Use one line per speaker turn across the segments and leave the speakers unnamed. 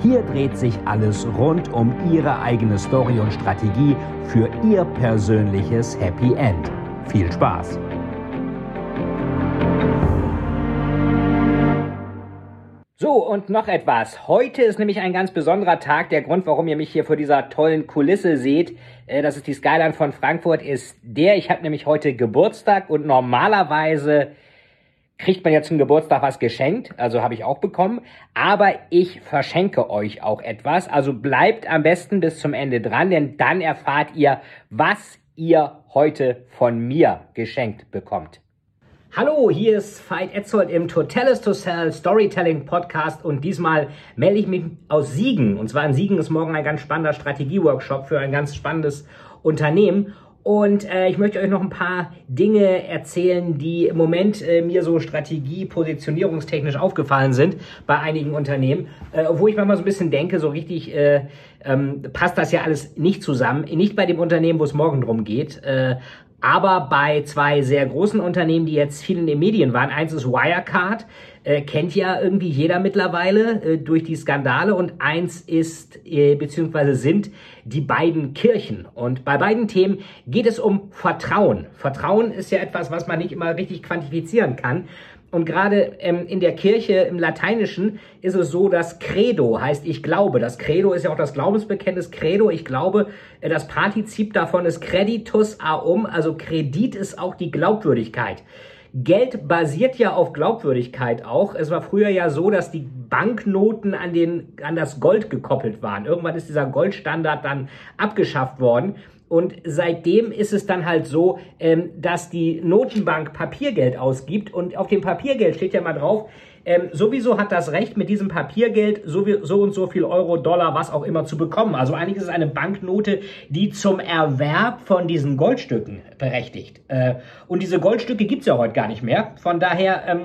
Hier dreht sich alles rund um Ihre eigene Story und Strategie für Ihr persönliches Happy End. Viel Spaß!
So, und noch etwas. Heute ist nämlich ein ganz besonderer Tag. Der Grund, warum ihr mich hier vor dieser tollen Kulisse seht, äh, das ist die Skyline von Frankfurt, ist der, ich habe nämlich heute Geburtstag und normalerweise kriegt man ja zum Geburtstag was geschenkt, also habe ich auch bekommen, aber ich verschenke euch auch etwas, also bleibt am besten bis zum Ende dran, denn dann erfahrt ihr, was ihr heute von mir geschenkt bekommt. Hallo, hier ist Veit Etzold im Totalis to Sell Storytelling Podcast und diesmal melde ich mich aus Siegen. Und zwar in Siegen ist morgen ein ganz spannender Strategieworkshop für ein ganz spannendes Unternehmen. Und äh, ich möchte euch noch ein paar Dinge erzählen, die im Moment äh, mir so Strategie, positionierungstechnisch aufgefallen sind bei einigen Unternehmen, äh, wo ich manchmal so ein bisschen denke, so richtig äh, ähm, passt das ja alles nicht zusammen. Nicht bei dem Unternehmen, wo es morgen drum geht, äh, aber bei zwei sehr großen Unternehmen, die jetzt viel in den Medien waren, eins ist Wirecard, äh, kennt ja irgendwie jeder mittlerweile äh, durch die Skandale und eins ist äh, beziehungsweise sind die beiden Kirchen. Und bei beiden Themen geht es um Vertrauen. Vertrauen ist ja etwas, was man nicht immer richtig quantifizieren kann. Und gerade ähm, in der Kirche im Lateinischen ist es so, dass Credo heißt ich glaube. Das Credo ist ja auch das Glaubensbekenntnis. Credo, ich glaube, äh, das Partizip davon ist creditus aum, also Kredit ist auch die Glaubwürdigkeit. Geld basiert ja auf Glaubwürdigkeit auch. Es war früher ja so, dass die Banknoten an, den, an das Gold gekoppelt waren. Irgendwann ist dieser Goldstandard dann abgeschafft worden. Und seitdem ist es dann halt so, ähm, dass die Notenbank Papiergeld ausgibt und auf dem Papiergeld steht ja mal drauf, ähm, sowieso hat das Recht, mit diesem Papiergeld so, wie, so und so viel Euro, Dollar, was auch immer zu bekommen. Also eigentlich ist es eine Banknote, die zum Erwerb von diesen Goldstücken berechtigt. Äh, und diese Goldstücke gibt's ja heute gar nicht mehr. Von daher ähm,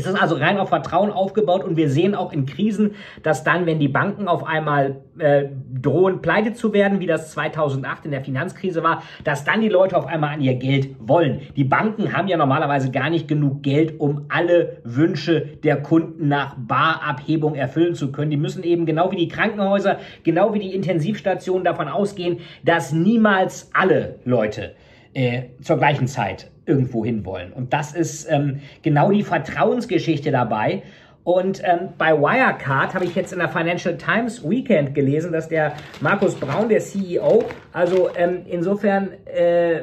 es ist also rein auf Vertrauen aufgebaut und wir sehen auch in Krisen, dass dann, wenn die Banken auf einmal äh, drohen, pleite zu werden, wie das 2008 in der Finanzkrise war, dass dann die Leute auf einmal an ihr Geld wollen. Die Banken haben ja normalerweise gar nicht genug Geld, um alle Wünsche der Kunden nach Barabhebung erfüllen zu können. Die müssen eben genau wie die Krankenhäuser, genau wie die Intensivstationen davon ausgehen, dass niemals alle Leute äh, zur gleichen Zeit irgendwo hinwollen. Und das ist ähm, genau die Vertrauensgeschichte dabei. Und ähm, bei Wirecard habe ich jetzt in der Financial Times Weekend gelesen, dass der Markus Braun, der CEO, also ähm, insofern äh,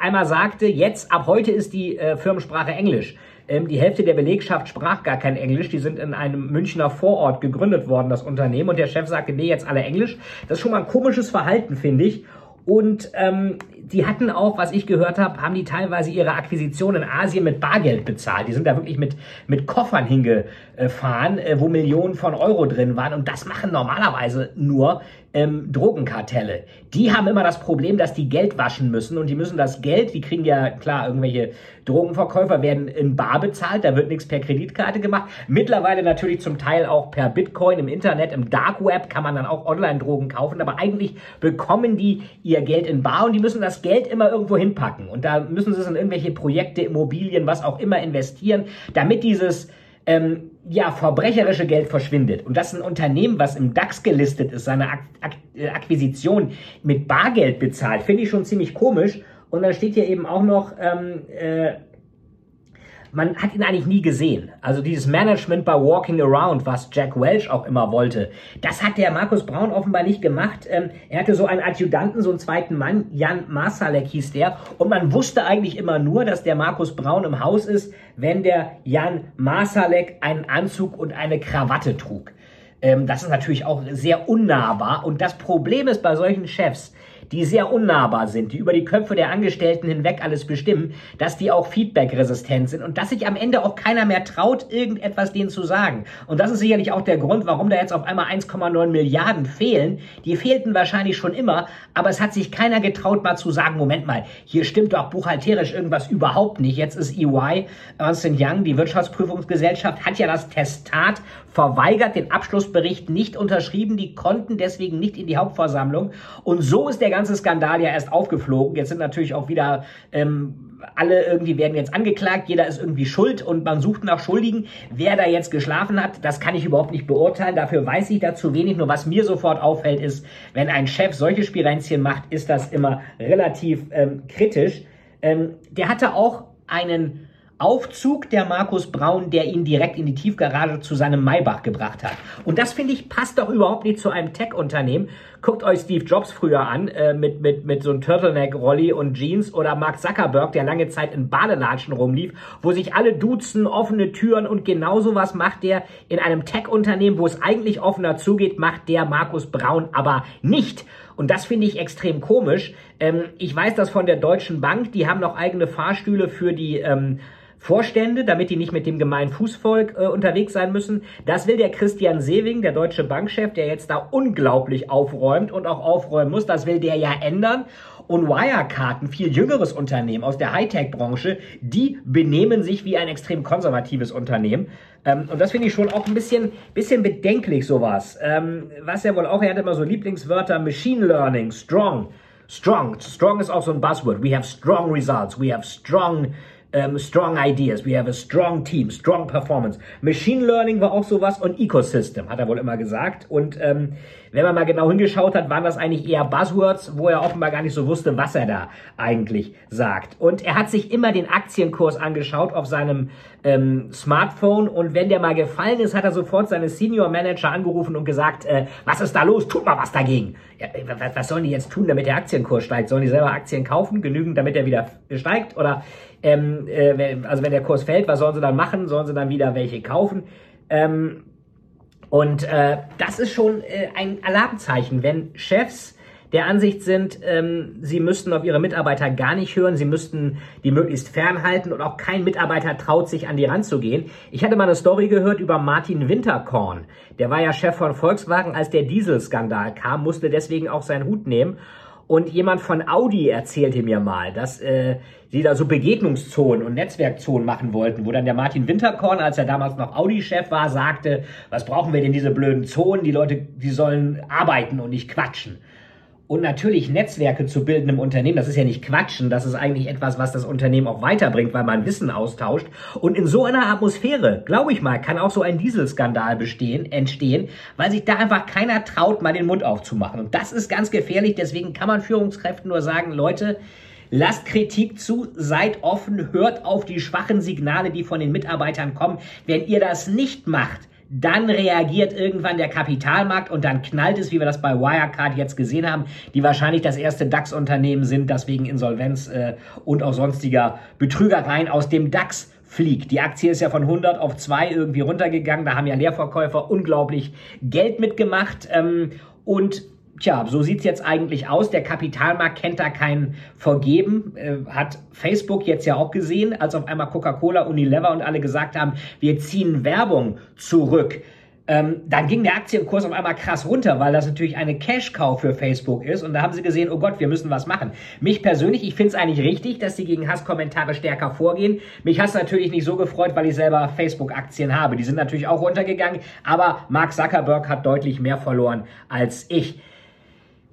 einmal sagte, jetzt ab heute ist die äh, Firmensprache Englisch. Ähm, die Hälfte der Belegschaft sprach gar kein Englisch. Die sind in einem Münchner Vorort gegründet worden, das Unternehmen. Und der Chef sagte, nee, jetzt alle Englisch. Das ist schon mal ein komisches Verhalten, finde ich. Und ähm, die hatten auch, was ich gehört habe, haben die teilweise ihre Akquisition in Asien mit Bargeld bezahlt. Die sind da wirklich mit, mit Koffern hingefahren, äh, wo Millionen von Euro drin waren. Und das machen normalerweise nur ähm, Drogenkartelle. Die haben immer das Problem, dass die Geld waschen müssen und die müssen das Geld, die kriegen ja klar, irgendwelche Drogenverkäufer werden in Bar bezahlt, da wird nichts per Kreditkarte gemacht. Mittlerweile natürlich zum Teil auch per Bitcoin im Internet, im Dark Web kann man dann auch Online-Drogen kaufen, aber eigentlich bekommen die ihr Geld in Bar und die müssen das Geld immer irgendwo hinpacken. Und da müssen sie es in irgendwelche Projekte, Immobilien, was auch immer investieren, damit dieses ähm, ja, verbrecherische Geld verschwindet. Und dass ein Unternehmen, was im DAX gelistet ist, seine Ak Ak äh, Akquisition mit Bargeld bezahlt, finde ich schon ziemlich komisch. Und dann steht hier eben auch noch, ähm, äh, man hat ihn eigentlich nie gesehen. Also dieses Management bei Walking Around, was Jack Welch auch immer wollte, das hat der Markus Braun offenbar nicht gemacht. Ähm, er hatte so einen Adjutanten, so einen zweiten Mann, Jan Masalek hieß der, und man wusste eigentlich immer nur, dass der Markus Braun im Haus ist, wenn der Jan Masalek einen Anzug und eine Krawatte trug. Ähm, das ist natürlich auch sehr unnahbar. Und das Problem ist bei solchen Chefs, die sehr unnahbar sind, die über die Köpfe der Angestellten hinweg alles bestimmen, dass die auch feedbackresistent sind und dass sich am Ende auch keiner mehr traut, irgendetwas denen zu sagen. Und das ist sicherlich auch der Grund, warum da jetzt auf einmal 1,9 Milliarden fehlen. Die fehlten wahrscheinlich schon immer, aber es hat sich keiner getraut, mal zu sagen, Moment mal, hier stimmt doch buchhalterisch irgendwas überhaupt nicht. Jetzt ist EY, Ernst Young, die Wirtschaftsprüfungsgesellschaft, hat ja das Testat verweigert, den Abschlussbericht nicht unterschrieben, die konnten deswegen nicht in die Hauptversammlung. Und so ist der ganze Skandal ja erst aufgeflogen. Jetzt sind natürlich auch wieder ähm, alle irgendwie werden jetzt angeklagt, jeder ist irgendwie schuld und man sucht nach Schuldigen. Wer da jetzt geschlafen hat, das kann ich überhaupt nicht beurteilen. Dafür weiß ich dazu wenig. Nur was mir sofort auffällt, ist, wenn ein Chef solche Spirenzchen macht, ist das immer relativ ähm, kritisch. Ähm, der hatte auch einen Aufzug der Markus Braun, der ihn direkt in die Tiefgarage zu seinem Maybach gebracht hat. Und das finde ich passt doch überhaupt nicht zu einem Tech-Unternehmen. Guckt euch Steve Jobs früher an äh, mit, mit, mit so einem Turtleneck-Rolli und Jeans oder Mark Zuckerberg, der lange Zeit in Badelatschen rumlief, wo sich alle duzen, offene Türen und genau sowas macht der in einem Tech-Unternehmen, wo es eigentlich offener zugeht, macht der Markus Braun aber nicht. Und das finde ich extrem komisch. Ähm, ich weiß das von der Deutschen Bank, die haben noch eigene Fahrstühle für die ähm, Vorstände, damit die nicht mit dem gemeinen Fußvolk äh, unterwegs sein müssen. Das will der Christian Sewing, der deutsche Bankchef, der jetzt da unglaublich aufräumt und auch aufräumen muss. Das will der ja ändern. Und Wirecard, ein viel jüngeres Unternehmen aus der Hightech-Branche, die benehmen sich wie ein extrem konservatives Unternehmen. Ähm, und das finde ich schon auch ein bisschen, bisschen bedenklich, sowas. Ähm, was ja wohl auch, er hat immer so Lieblingswörter, Machine Learning, Strong. Strong. Strong ist auch so ein Buzzword. We have strong results. We have strong ähm, strong ideas, we have a strong team, strong performance. Machine Learning war auch sowas und Ecosystem, hat er wohl immer gesagt. Und ähm, wenn man mal genau hingeschaut hat, waren das eigentlich eher Buzzwords, wo er offenbar gar nicht so wusste, was er da eigentlich sagt. Und er hat sich immer den Aktienkurs angeschaut auf seinem ähm, Smartphone und wenn der mal gefallen ist, hat er sofort seine Senior Manager angerufen und gesagt, äh, was ist da los? Tut mal was dagegen. Ja, was, was sollen die jetzt tun, damit der Aktienkurs steigt? Sollen die selber Aktien kaufen, genügend, damit er wieder steigt? Oder ähm, äh, also wenn der Kurs fällt, was sollen sie dann machen? Sollen sie dann wieder welche kaufen? Ähm, und äh, das ist schon äh, ein Alarmzeichen, wenn Chefs der Ansicht sind, ähm, sie müssten auf ihre Mitarbeiter gar nicht hören, sie müssten die möglichst fernhalten und auch kein Mitarbeiter traut sich an die Rand zu gehen. Ich hatte mal eine Story gehört über Martin Winterkorn. Der war ja Chef von Volkswagen, als der Dieselskandal kam, musste deswegen auch seinen Hut nehmen. Und jemand von Audi erzählte mir mal, dass äh, sie da so Begegnungszonen und Netzwerkzonen machen wollten, wo dann der Martin Winterkorn, als er damals noch Audi-Chef war, sagte, was brauchen wir denn diese blöden Zonen? Die Leute, die sollen arbeiten und nicht quatschen. Und natürlich Netzwerke zu bilden im Unternehmen, das ist ja nicht Quatschen, das ist eigentlich etwas, was das Unternehmen auch weiterbringt, weil man Wissen austauscht. Und in so einer Atmosphäre, glaube ich mal, kann auch so ein Dieselskandal bestehen, entstehen, weil sich da einfach keiner traut, mal den Mund aufzumachen. Und das ist ganz gefährlich, deswegen kann man Führungskräften nur sagen, Leute, Lasst Kritik zu, seid offen, hört auf die schwachen Signale, die von den Mitarbeitern kommen. Wenn ihr das nicht macht, dann reagiert irgendwann der Kapitalmarkt und dann knallt es, wie wir das bei Wirecard jetzt gesehen haben, die wahrscheinlich das erste DAX-Unternehmen sind, das wegen Insolvenz äh, und auch sonstiger Betrügereien aus dem DAX fliegt. Die Aktie ist ja von 100 auf 2 irgendwie runtergegangen. Da haben ja Leerverkäufer unglaublich Geld mitgemacht. Ähm, und Tja, so sieht's jetzt eigentlich aus. Der Kapitalmarkt kennt da kein Vergeben. Äh, hat Facebook jetzt ja auch gesehen, als auf einmal Coca-Cola, Unilever und alle gesagt haben, wir ziehen Werbung zurück. Ähm, dann ging der Aktienkurs auf einmal krass runter, weil das natürlich eine Cash-Cow für Facebook ist. Und da haben sie gesehen, oh Gott, wir müssen was machen. Mich persönlich, ich finde es eigentlich richtig, dass sie gegen Hasskommentare stärker vorgehen. Mich hat es natürlich nicht so gefreut, weil ich selber Facebook-Aktien habe. Die sind natürlich auch runtergegangen, aber Mark Zuckerberg hat deutlich mehr verloren als ich.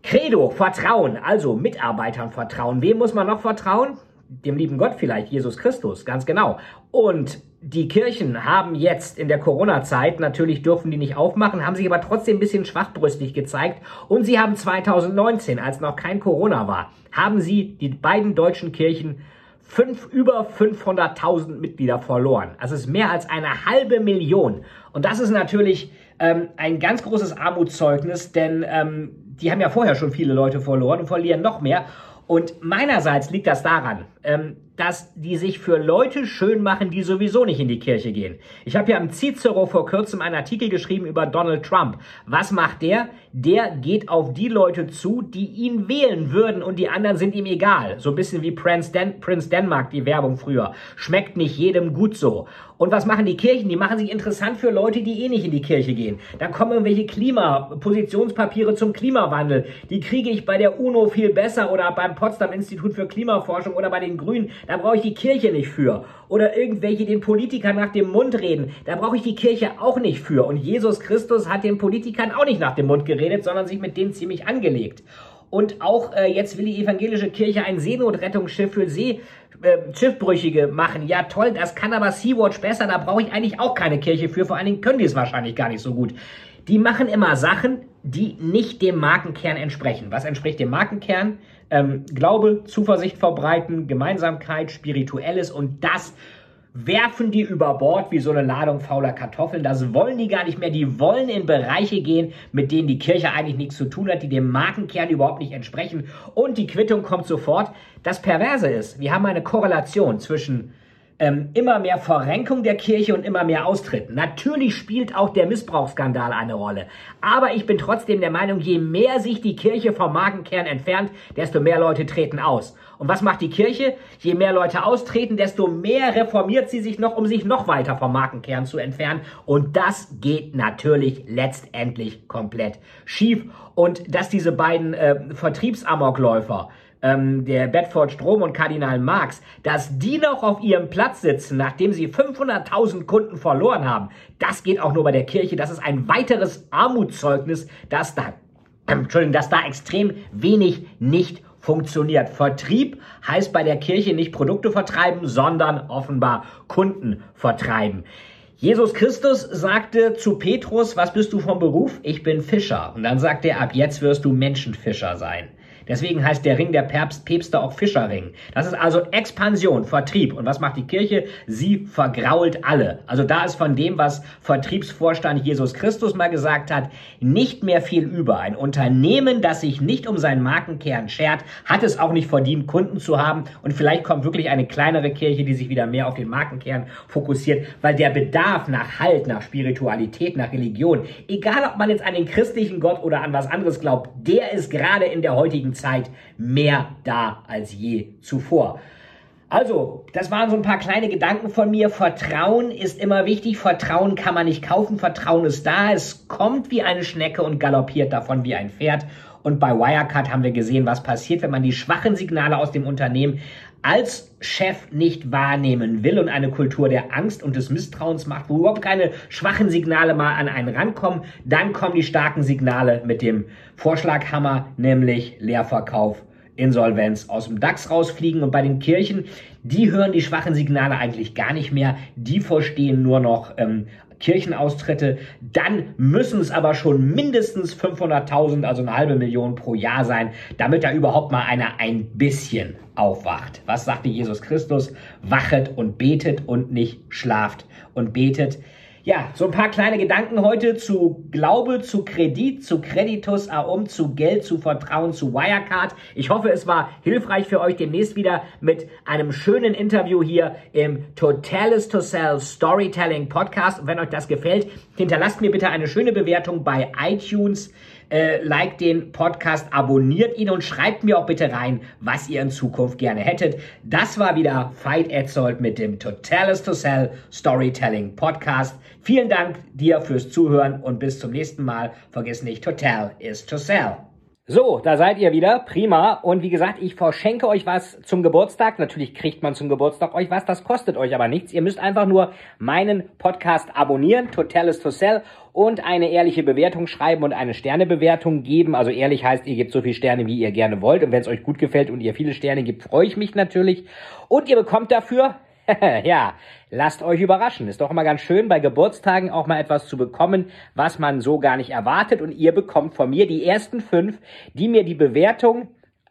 Credo, Vertrauen, also Mitarbeitern vertrauen. Wem muss man noch vertrauen? Dem lieben Gott vielleicht, Jesus Christus, ganz genau. Und die Kirchen haben jetzt in der Corona-Zeit, natürlich dürfen die nicht aufmachen, haben sich aber trotzdem ein bisschen schwachbrüstig gezeigt. Und sie haben 2019, als noch kein Corona war, haben sie die beiden deutschen Kirchen fünf, über 500.000 Mitglieder verloren. Also es ist mehr als eine halbe Million. Und das ist natürlich ähm, ein ganz großes Armutszeugnis, denn ähm, die haben ja vorher schon viele Leute verloren und verlieren noch mehr. Und meinerseits liegt das daran, ähm, dass die sich für Leute schön machen, die sowieso nicht in die Kirche gehen. Ich habe ja am Cicero vor kurzem einen Artikel geschrieben über Donald Trump. Was macht der? Der geht auf die Leute zu, die ihn wählen würden und die anderen sind ihm egal. So ein bisschen wie Prince, Den Prince Denmark, die Werbung früher. Schmeckt nicht jedem gut so. Und was machen die Kirchen? Die machen sich interessant für Leute, die eh nicht in die Kirche gehen. Da kommen irgendwelche Klima-Positionspapiere zum Klimawandel. Die kriege ich bei der UNO viel besser oder beim Potsdam Institut für Klimaforschung oder bei den Grünen. Da brauche ich die Kirche nicht für. Oder irgendwelche den Politikern nach dem Mund reden. Da brauche ich die Kirche auch nicht für. Und Jesus Christus hat den Politikern auch nicht nach dem Mund geredet, sondern sich mit denen ziemlich angelegt. Und auch äh, jetzt will die evangelische Kirche ein Seenotrettungsschiff für See, äh, Schiffbrüchige machen. Ja, toll, das kann aber Sea-Watch besser. Da brauche ich eigentlich auch keine Kirche für. Vor allen Dingen können die es wahrscheinlich gar nicht so gut. Die machen immer Sachen, die nicht dem Markenkern entsprechen. Was entspricht dem Markenkern? Ähm, Glaube, Zuversicht verbreiten, Gemeinsamkeit, Spirituelles und das werfen die über Bord wie so eine Ladung fauler Kartoffeln. Das wollen die gar nicht mehr. Die wollen in Bereiche gehen, mit denen die Kirche eigentlich nichts zu tun hat, die dem Markenkern überhaupt nicht entsprechen. Und die Quittung kommt sofort. Das Perverse ist, wir haben eine Korrelation zwischen ähm, immer mehr Verrenkung der Kirche und immer mehr Austritt. Natürlich spielt auch der Missbrauchsskandal eine Rolle. Aber ich bin trotzdem der Meinung, je mehr sich die Kirche vom Markenkern entfernt, desto mehr Leute treten aus. Und was macht die Kirche? Je mehr Leute austreten, desto mehr reformiert sie sich noch, um sich noch weiter vom Markenkern zu entfernen. Und das geht natürlich letztendlich komplett schief. Und dass diese beiden äh, Vertriebsamokläufer ähm, der Bedford Strom und Kardinal Marx, dass die noch auf ihrem Platz sitzen, nachdem sie 500.000 Kunden verloren haben, das geht auch nur bei der Kirche. Das ist ein weiteres Armutszeugnis, dass da, äh, Entschuldigung, dass da extrem wenig nicht funktioniert. Vertrieb heißt bei der Kirche nicht Produkte vertreiben, sondern offenbar Kunden vertreiben. Jesus Christus sagte zu Petrus, was bist du vom Beruf? Ich bin Fischer. Und dann sagt er, ab jetzt wirst du Menschenfischer sein. Deswegen heißt der Ring der Päpste auch Fischerring. Das ist also Expansion, Vertrieb. Und was macht die Kirche? Sie vergrault alle. Also da ist von dem, was Vertriebsvorstand Jesus Christus mal gesagt hat, nicht mehr viel über. Ein Unternehmen, das sich nicht um seinen Markenkern schert, hat es auch nicht verdient, Kunden zu haben. Und vielleicht kommt wirklich eine kleinere Kirche, die sich wieder mehr auf den Markenkern fokussiert, weil der Bedarf nach Halt, nach Spiritualität, nach Religion, egal ob man jetzt an den christlichen Gott oder an was anderes glaubt, der ist gerade in der heutigen Zeit mehr da als je zuvor. Also, das waren so ein paar kleine Gedanken von mir. Vertrauen ist immer wichtig. Vertrauen kann man nicht kaufen. Vertrauen ist da. Es kommt wie eine Schnecke und galoppiert davon wie ein Pferd. Und bei Wirecard haben wir gesehen, was passiert, wenn man die schwachen Signale aus dem Unternehmen als Chef nicht wahrnehmen will und eine Kultur der Angst und des Misstrauens macht, wo überhaupt keine schwachen Signale mal an einen rankommen, dann kommen die starken Signale mit dem Vorschlaghammer, nämlich Leerverkauf, Insolvenz aus dem DAX rausfliegen. Und bei den Kirchen, die hören die schwachen Signale eigentlich gar nicht mehr. Die verstehen nur noch ähm, Kirchenaustritte, dann müssen es aber schon mindestens 500.000, also eine halbe Million pro Jahr sein, damit da überhaupt mal einer ein bisschen aufwacht. Was sagte Jesus Christus? Wachet und betet und nicht schlaft und betet. Ja, so ein paar kleine Gedanken heute zu Glaube, zu Kredit, zu Creditus Aum, zu Geld, zu Vertrauen, zu Wirecard. Ich hoffe, es war hilfreich für euch demnächst wieder mit einem schönen Interview hier im Totalis to Sell Storytelling Podcast. Und wenn euch das gefällt, hinterlasst mir bitte eine schöne Bewertung bei iTunes äh, liked den Podcast, abonniert ihn und schreibt mir auch bitte rein, was ihr in Zukunft gerne hättet. Das war wieder Fight Etzold mit dem Totalis to Sell Storytelling Podcast. Vielen Dank dir fürs Zuhören und bis zum nächsten Mal. Vergiss nicht, Total is to Sell. So, da seid ihr wieder. Prima. Und wie gesagt, ich verschenke euch was zum Geburtstag. Natürlich kriegt man zum Geburtstag euch was. Das kostet euch aber nichts. Ihr müsst einfach nur meinen Podcast abonnieren. Total is to sell. Und eine ehrliche Bewertung schreiben und eine Sternebewertung geben. Also ehrlich heißt, ihr gebt so viele Sterne, wie ihr gerne wollt. Und wenn es euch gut gefällt und ihr viele Sterne gebt, freue ich mich natürlich. Und ihr bekommt dafür ja, lasst euch überraschen. Ist doch immer ganz schön, bei Geburtstagen auch mal etwas zu bekommen, was man so gar nicht erwartet. Und ihr bekommt von mir die ersten fünf, die mir die Bewertung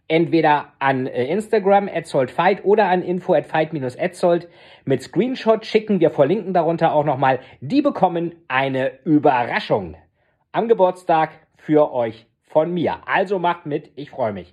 entweder an äh, Instagram @soldfight oder an info @fight-etzold mit Screenshot schicken. Wir verlinken darunter auch nochmal. Die bekommen eine Überraschung am Geburtstag für euch von mir. Also macht mit, ich freue mich.